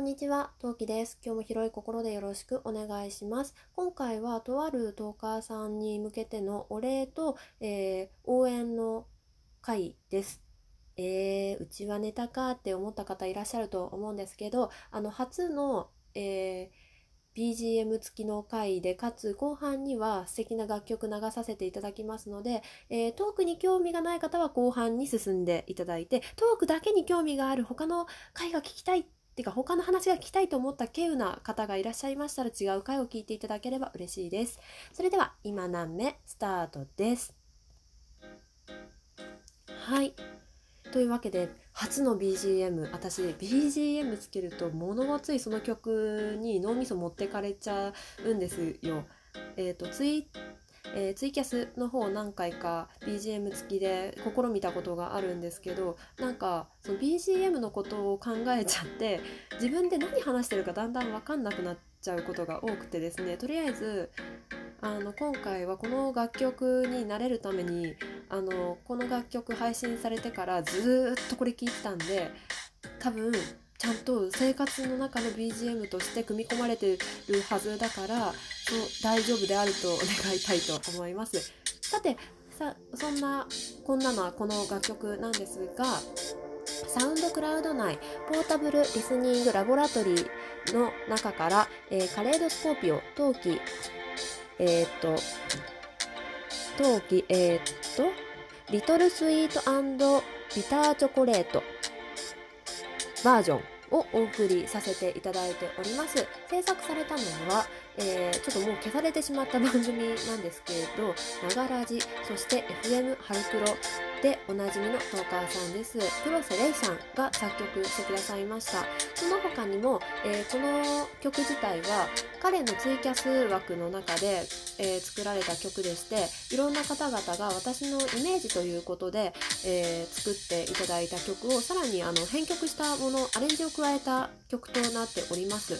こんにちは、トウキです。今日も広い心でよろしくお願いします。今回はとあるトーカーさんに向けてのお礼と、えー応援の回です。えー、うちはネタかって思った方いらっしゃると思うんですけど、あの初の、えー BGM 付きの回でかつ後半には素敵な楽曲流させていただきますので、えートークに興味がない方は後半に進んでいただいてトークだけに興味がある他の回が聞きたいっていうか他の話が聞きたいと思った稀有な方がいらっしゃいましたら違う回を聞いていただければ嬉しいです。それでは今何目スタートです。はい。というわけで初の BGM 私 BGM つけると物ごついその曲に脳みそ持ってかれちゃうんですよ。えっ、とツイえーツイキャスの方何回か BGM 付きで試みたことがあるんですけどなんかその BGM のことを考えちゃって自分で何話してるかだんだん分かんなくなっちゃうことが多くてですね。とりあえずあの今回はこの楽曲に慣れるためにあのこの楽曲配信されてからずっとこれ聴いてたんで多分ちゃんと生活の中の BGM として組み込まれてるはずだからそう大丈夫であると願いたいと思います。さてさそんなこんなのはこの楽曲なんですがサウンドクラウド内ポータブルリスニングラボラトリーの中から、えーカレードスコーピオ陶器えーっと陶器えーっとリトルスイートビターチョコレートバージョンをお送りさせていただいております。制作されたのは、えーちょっともう消されてしまった番組なんですけれど「ながらじ」そして FM ハルクロでおなじみのトーカーさんです。黒瀬レイさんが作曲してくださいました。その他にも、えーこの曲自体は彼のツイキャス枠の中で、えー作られた曲でしていろんな方々が私のイメージということで、えー作っていただいた曲をさらにあの編曲したものアレンジを加えた曲となっております。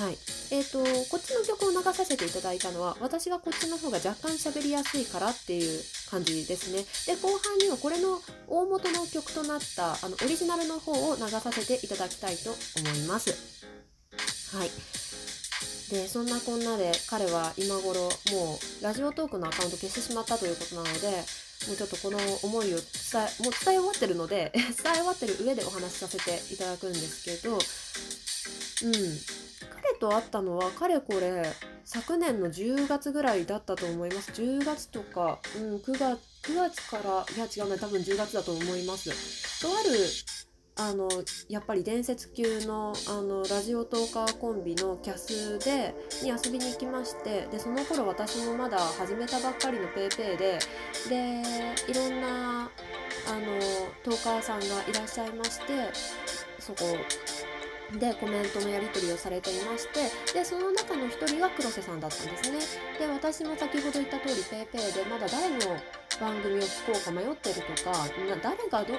はい。えー、とこっちの曲を流させていただいたのは私がこっちの方が若干喋りやすいからっていう感じですね。で後半にはこれの大元の曲となったあのオリジナルの方を流させていただきたいと思います。はい。でそんなこんなで彼は今頃もうラジオトークのアカウント消してしまったということなのでもうちょっとこの思いを伝えもう伝え終わってるので 伝え終わってる上でお話しさせていただくんですけどうん。彼と会ったのはかれこれ昨年の10月ぐらいだったと思います。10月とか、うん、9月9月からいや違うな多分10月だと思います。とあるあのやっぱり伝説級のあのラジオトーカーコンビのキャスでに遊びに行きましてでその頃私もまだ始めたばっかりの PayPay ででいろんなあのトーカーさんがいらっしゃいましてそこでコメントのやり取りをされていましてでその中の一人が黒瀬さんだったんですね。で私も先ほど言った通り PayPay でまだ誰の番組を聞こうか迷ってるとか誰がど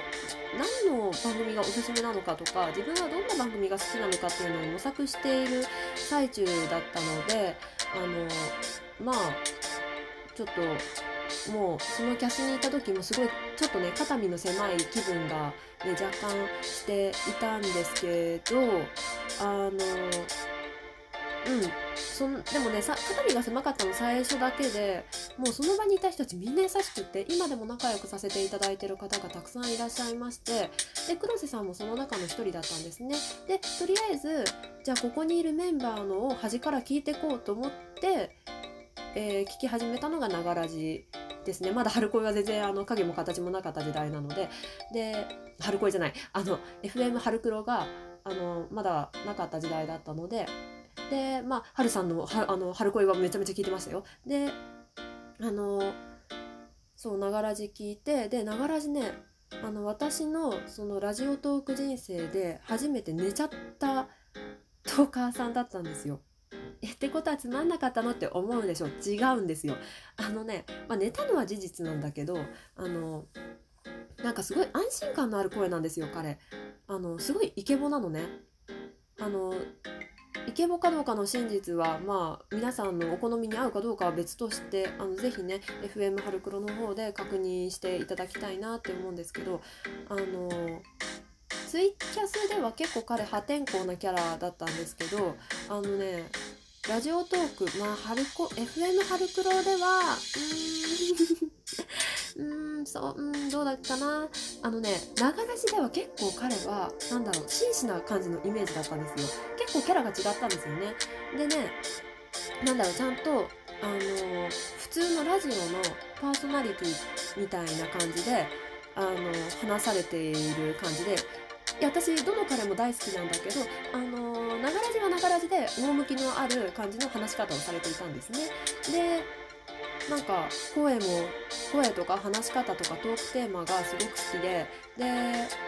何の番組がおすすめなのかとか自分はどんな番組が好きなのかっていうのを模索している最中だったのであのまあちょっともうそのキャスにいた時もすごいちょっとね肩身の狭い気分が、ね、若干していたんですけどあのうんそんでもねさ肩身が狭かったの最初だけでもうその場にいた人たちみんな優しくって今でも仲良くさせていただいてる方がたくさんいらっしゃいましてで黒瀬さんもその中の一人だったんですね。でとりあえずじゃあここにいるメンバーのを端から聞いてこうと思って、えー聞き始めたのが「ながらじ」ですね。まだ春恋は全然あの影も形もなかった時代なので。で春恋じゃない。あの FM 春黒があのまだなかった時代だったので。でまあ春さんのはあの春恋はめちゃめちゃ聞いてましたよ。であのそうながらじ聞いて。でながらじねあの私のそのラジオトーク人生で初めて寝ちゃったトーカーさんだったんですよ。えってことはつまんなかったのって思うでしょ違うんですよ。あのね、まあ、寝たのは事実なんだけどあのなんかすごい安心感のある声なんですよ彼。あのすごいイケボなのね。あのイケボかどうかの真実はまあ皆さんのお好みに合うかどうかは別としてあのぜひね FM 春黒の方で確認していただきたいなって思うんですけどあのツイキャスでは結構彼破天荒なキャラだったんですけどあのねラジオトークまあハルコ FM ハルクロではうーん うーんそううんどうだったかな。あのねながらしでは結構彼はなんだろう真摯な感じのイメージだったんですよ。結構キャラが違ったんですよね。でねなんだろうちゃんとあの普通のラジオのパーソナリティみたいな感じであの話されている感じでや私どの彼も大好きなんだけどあのながらじはながらじで趣のある感じの話し方をされていたんですね。でなんか声も声とか話し方とかトークテーマがすごく好きでで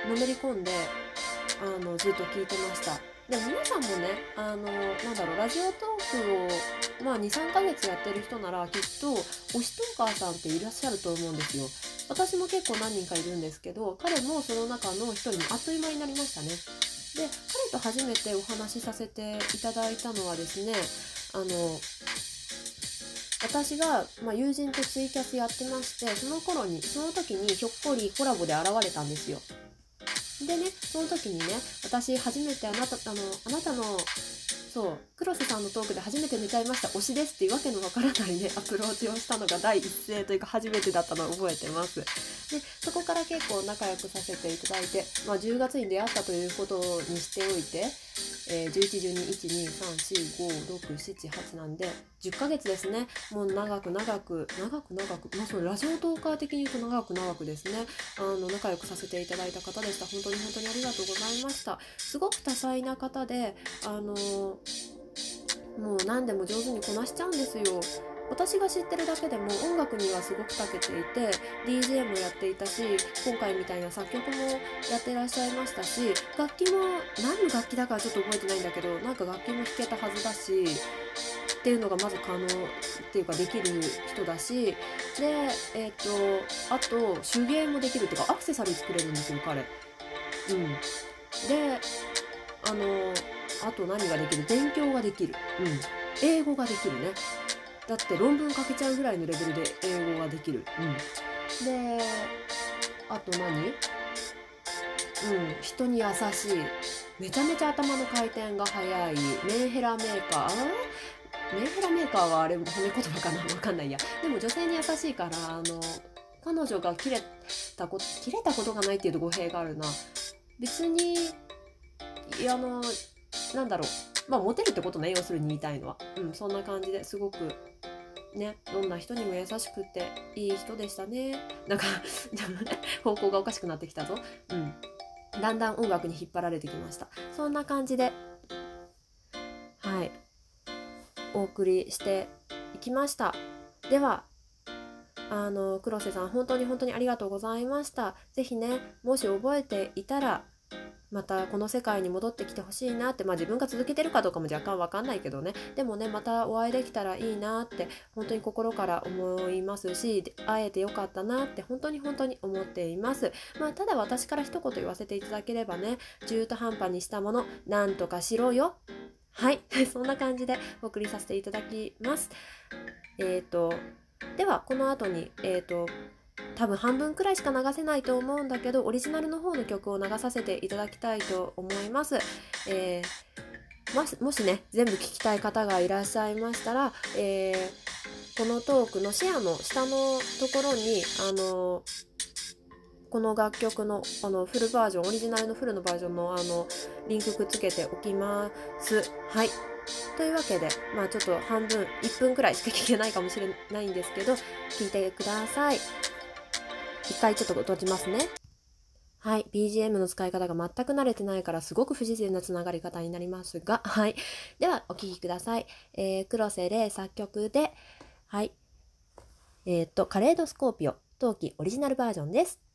のめり込んであのずっと聞いてました。でも皆さんもねあのなんだろうラジオトークを、まあ、23ヶ月やってる人ならきっと推しトーカーさんっていらっしゃると思うんですよ。私も結構何人かいるんですけど彼もその中の一人にあっという間になりましたね。で彼と初めてお話しさせていただいたのはですねあの私が、まあ、友人とツイキャスやってましてその頃にその時にひょっこりコラボで現れたんですよ。でねその時にね私初めてあなたあのあなたのそう黒瀬さんのトークで初めて寝ちゃいました推しですっていうわけのわからないねアプローチをしたのが第一声というか初めてだったのを覚えてます。でそこから結構仲良くさせていただいて、まあ、10月に出会ったということにしておいて、えー、111212345678なんで10ヶ月ですね。もう長く長く長く長くまあそのラジオトーカー的に言うと長く長くですね。あの仲良くさせていただいた方でした。本当に本当にありがとうございました。すごく多彩な方であのもう何でも上手にこなしちゃうんですよ。私が知ってるだけでも音楽にはすごく長けていて DJ もやっていたし今回みたいな作曲もやってらっしゃいましたし楽器も何の楽器だかちょっと覚えてないんだけどなんか楽器も弾けたはずだしっていうのがまず可能っていうかできる人だしでえっ、とあと手芸もできるっていうかアクセサリー作れるんですよ彼。うん、であのあと何ができる？勉強ができる、うん、英語ができるね。だって論文書けちゃうぐらいのレベルで英語ができる、うん、であと何？うん。人に優しい。めちゃめちゃ頭の回転が速い。メンヘラメーカー？メンヘラメーカーはあれ褒め言葉かな？わかんないや。でも女性に優しいからあの彼女が切れたこと切れたことがないっていうと語弊があるな。別にあのなんだろうまあモテるってことね要するに言いたいのは。うんそんな感じですごくねどんな人にも優しくていい人でしたね。なんか 方向がおかしくなってきたぞ。うん。だんだん音楽に引っ張られてきました。そんな感じではい。お送りしていきました。ではあの黒瀬さん本当に本当にありがとうございました。是非ねもし覚えていたらまたこの世界に戻ってきてほしいなってまあ自分が続けてるかどうかも若干わかんないけどね。でもねまたお会いできたらいいなって本当に心から思いますし会えてよかったなって本当に本当に思っています。まあただ私から一言言わせていただければね中途半端にしたものなんとかしろよ。はい。そんな感じでお送りさせていただきます。えっ、ー、とではこの後にえっ、ー、と多分半分くらいしか流せないと思うんだけどオリジナルの方の曲を流させていただきたいと思います。えー、もしね全部聴きたい方がいらっしゃいましたら、えー、このトークのシェアの下のところにあのこの楽曲のあのフルバージョンオリジナルのフルのバージョンのあのリンクくっつけておきます。はいというわけで、まあちょっと半分、1分くらいしか聞けないかもしれないんですけど、聞いてください。一回ちょっと閉じますね。はい。BGM の使い方が全く慣れてないからすごく不自然なつながり方になりますが、はい。では、お聴きください。えー、黒瀬で作曲で、はい。えっ、と、カレードスコーピオ、陶器オリジナルバージョンです。